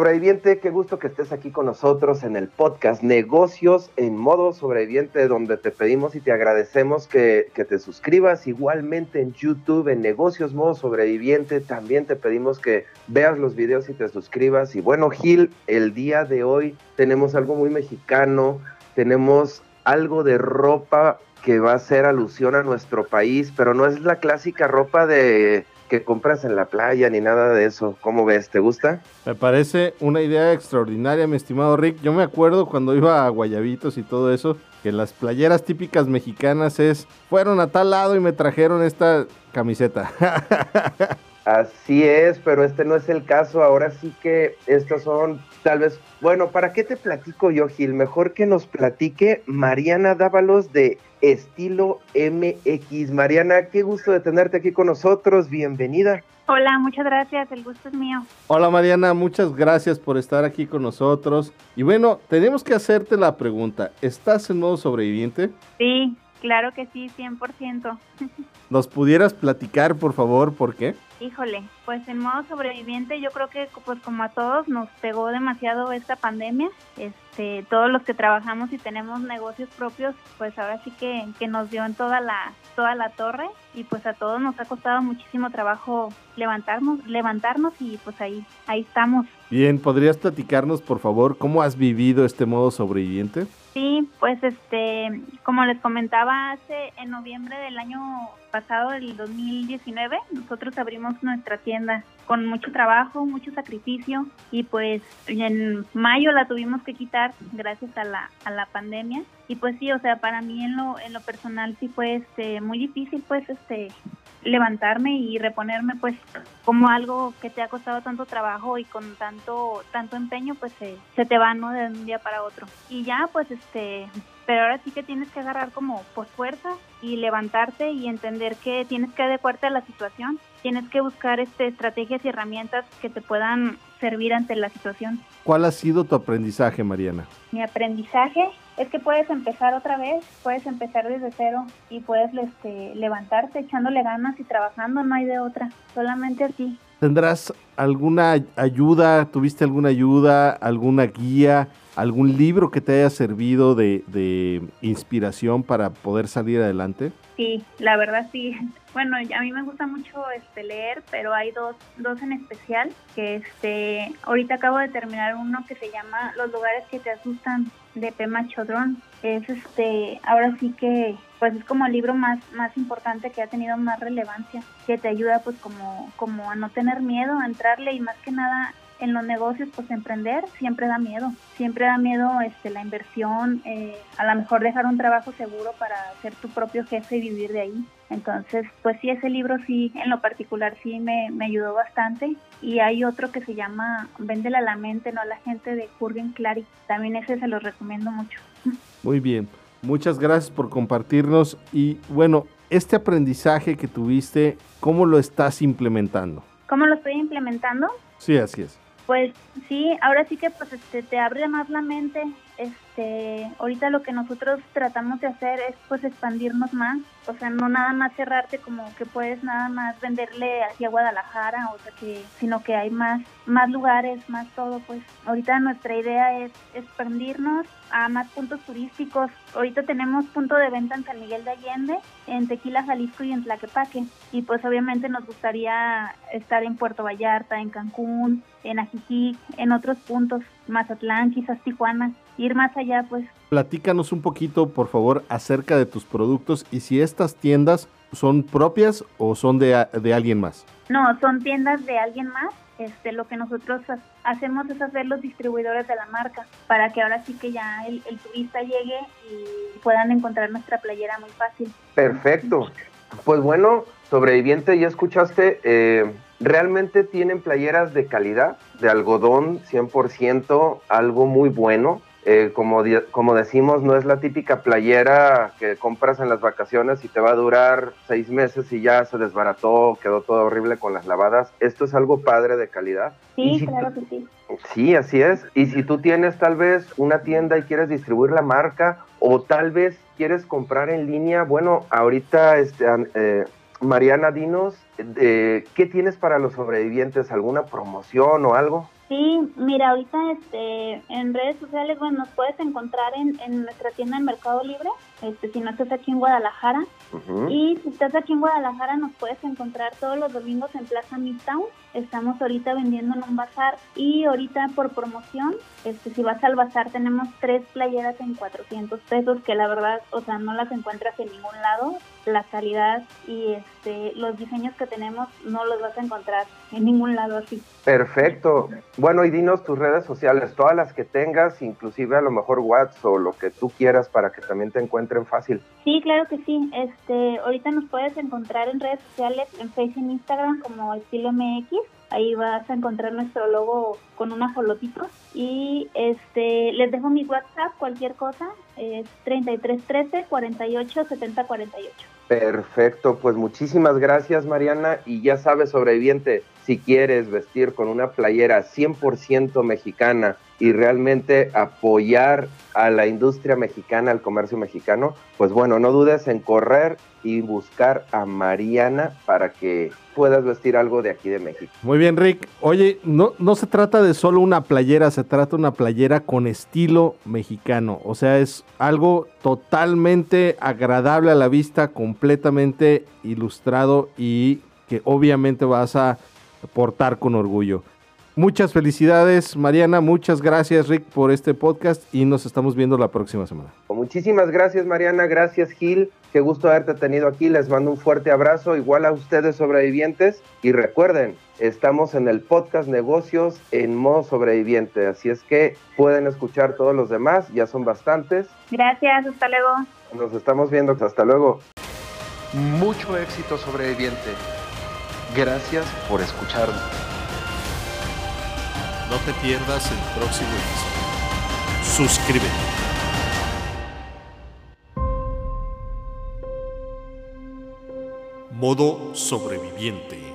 Sobreviviente, qué gusto que estés aquí con nosotros en el podcast Negocios en modo sobreviviente, donde te pedimos y te agradecemos que, te suscribas igualmente en YouTube en Negocios modo sobreviviente. También te pedimos que veas los videos y te suscribas. Y bueno, Gil, el día de hoy tenemos algo muy mexicano, tenemos algo de ropa que va a hacer alusión a nuestro país, pero no es la clásica ropa de que compras en la playa ni nada de eso. ¿Cómo ves? ¿Te gusta? Me parece una idea extraordinaria, mi estimado Rick. Yo me acuerdo cuando iba a Guayabitos y todo eso, que las playeras típicas mexicanas es, fueron a tal lado y me trajeron esta camiseta. Así es, pero este no es el caso. Ahora sí que estos son tal vez, bueno, ¿para qué te platico yo, Gil? Mejor que nos platique Mariana Dávalos de Estilo MX. Mariana, qué gusto de tenerte aquí con nosotros. Bienvenida. Hola, muchas gracias. El gusto es mío. Hola, Mariana. Muchas gracias por estar aquí con nosotros. Y bueno, tenemos que hacerte la pregunta. ¿Estás en modo sobreviviente? Sí, claro que sí, 100%. ¿Nos pudieras platicar, por favor, por qué? Híjole, pues en modo sobreviviente yo creo que pues como a todos nos pegó demasiado esta pandemia. Este, todos los que trabajamos y tenemos negocios propios, pues ahora sí que, que nos dio en toda la toda la torre y pues a todos nos ha costado muchísimo trabajo levantarnos, levantarnos y pues ahí ahí estamos. Bien, ¿podrías platicarnos por favor cómo has vivido este modo sobreviviente? Sí, pues este, como les comentaba hace en noviembre del año pasado, del 2019, nosotros abrimos nuestra tienda con mucho trabajo, mucho sacrificio y pues en mayo la tuvimos que quitar gracias a la, a la pandemia y pues sí, o sea, para mí en lo, en lo personal sí fue este, muy difícil pues este levantarme y reponerme pues como algo que te ha costado tanto trabajo y con tanto tanto empeño pues se, se te va no de un día para otro. Y ya pues este pero ahora sí que tienes que agarrar como por fuerza y levantarte y entender que tienes que adecuarte a la situación tienes que buscar este estrategias y herramientas que te puedan servir ante la situación ¿Cuál ha sido tu aprendizaje Mariana? Mi aprendizaje es que puedes empezar otra vez, puedes empezar desde cero y puedes este, levantarte echándole ganas y trabajando, no hay de otra, solamente así. ¿Tendrás alguna ayuda, tuviste alguna ayuda, alguna guía, algún libro que te haya servido de, de inspiración para poder salir adelante? Sí, la verdad sí. Bueno, a mí me gusta mucho este leer, pero hay dos, dos en especial que este ahorita acabo de terminar uno que se llama Los lugares que te asustan de Pema Chodrón. Es este, ahora sí que pues es como el libro más más importante que ha tenido más relevancia, que te ayuda pues como como a no tener miedo, a entrarle y más que nada en los negocios, pues emprender siempre da miedo, siempre da miedo este, la inversión, eh, a lo mejor dejar un trabajo seguro para ser tu propio jefe y vivir de ahí. Entonces, pues sí, ese libro sí, en lo particular sí me, me ayudó bastante. Y hay otro que se llama Véndela a la mente, no a la gente de Jürgen Clary. También ese se lo recomiendo mucho. Muy bien, muchas gracias por compartirnos. Y bueno, este aprendizaje que tuviste, ¿cómo lo estás implementando? ¿Cómo lo estoy implementando? Sí, así es. Pues sí, ahora sí que pues este, te abre más la mente. Este, ahorita lo que nosotros tratamos de hacer es pues expandirnos más, o sea, no nada más cerrarte como que puedes nada más venderle hacia Guadalajara, o sea que, sino que hay más, más lugares, más todo, pues ahorita nuestra idea es expandirnos a más puntos turísticos. Ahorita tenemos punto de venta en San Miguel de Allende, en Tequila, Jalisco y en Tlaquepaque. Y pues obviamente nos gustaría estar en Puerto Vallarta, en Cancún, en Ajijic, en otros puntos, Mazatlán, quizás Tijuana, ir más allá pues. Platícanos un poquito, por favor, acerca de tus productos y si estas tiendas son propias o son de, de alguien más. No, son tiendas de alguien más. Este, lo que nosotros hacemos es hacer los distribuidores de la marca para que ahora sí que ya el, el turista llegue y puedan encontrar nuestra playera muy fácil. Perfecto. Pues bueno, sobreviviente, ya escuchaste, eh, realmente tienen playeras de calidad, de algodón 100%, algo muy bueno. Eh, como, como decimos, no es la típica playera que compras en las vacaciones y te va a durar seis meses y ya se desbarató, quedó todo horrible con las lavadas. Esto es algo padre de calidad. Sí, claro que sí. Sí, así es. Y si tú tienes tal vez una tienda y quieres distribuir la marca o tal vez quieres comprar en línea, bueno, ahorita este, eh, Mariana, dinos, eh, ¿qué tienes para los sobrevivientes? ¿Alguna promoción o algo? Sí, mira, ahorita este, en redes sociales, bueno, nos puedes encontrar en, en nuestra tienda en Mercado Libre, este, si no estás aquí en Guadalajara. Y si estás aquí en Guadalajara, nos puedes encontrar todos los domingos en Plaza Midtown. Estamos ahorita vendiendo en un bazar y ahorita por promoción, este, si vas al bazar, tenemos tres playeras en 400 pesos, que la verdad, o sea, no las encuentras en ningún lado. La calidad y este, los diseños que tenemos no los vas a encontrar en ningún lado así. Perfecto. Bueno, y dinos tus redes sociales, todas las que tengas, inclusive a lo mejor WhatsApp o lo que tú quieras para que también te encuentren fácil. Sí, claro que sí. Este, ahorita nos puedes encontrar en redes sociales, en Facebook e Instagram como Estilo MX. Ahí vas a encontrar nuestro logo con una folotito. Y este, les dejo mi WhatsApp, cualquier cosa, es 3313 48 70 48. Perfecto, pues muchísimas gracias Mariana y ya sabes sobreviviente, si quieres vestir con una playera 100% mexicana y realmente apoyar a la industria mexicana, al comercio mexicano, pues bueno, no dudes en correr y buscar a Mariana para que puedas vestir algo de aquí de México. Muy bien, Rick. Oye, no, no se trata de solo una playera, se trata de una playera con estilo mexicano. O sea, es algo totalmente agradable a la vista, completamente ilustrado y que obviamente vas a portar con orgullo. Muchas felicidades, Mariana. Muchas gracias, Rick, por este podcast y nos estamos viendo la próxima semana. Muchísimas gracias, Mariana. Gracias, Gil. Qué gusto haberte tenido aquí. Les mando un fuerte abrazo, igual a ustedes sobrevivientes. Y recuerden, estamos en el podcast Negocios en modo sobreviviente. Así es que pueden escuchar todos los demás, ya son bastantes. Gracias, hasta luego. Nos estamos viendo, hasta luego. Mucho éxito sobreviviente. Gracias por escucharnos. No te pierdas el próximo episodio. Suscríbete. Modo sobreviviente.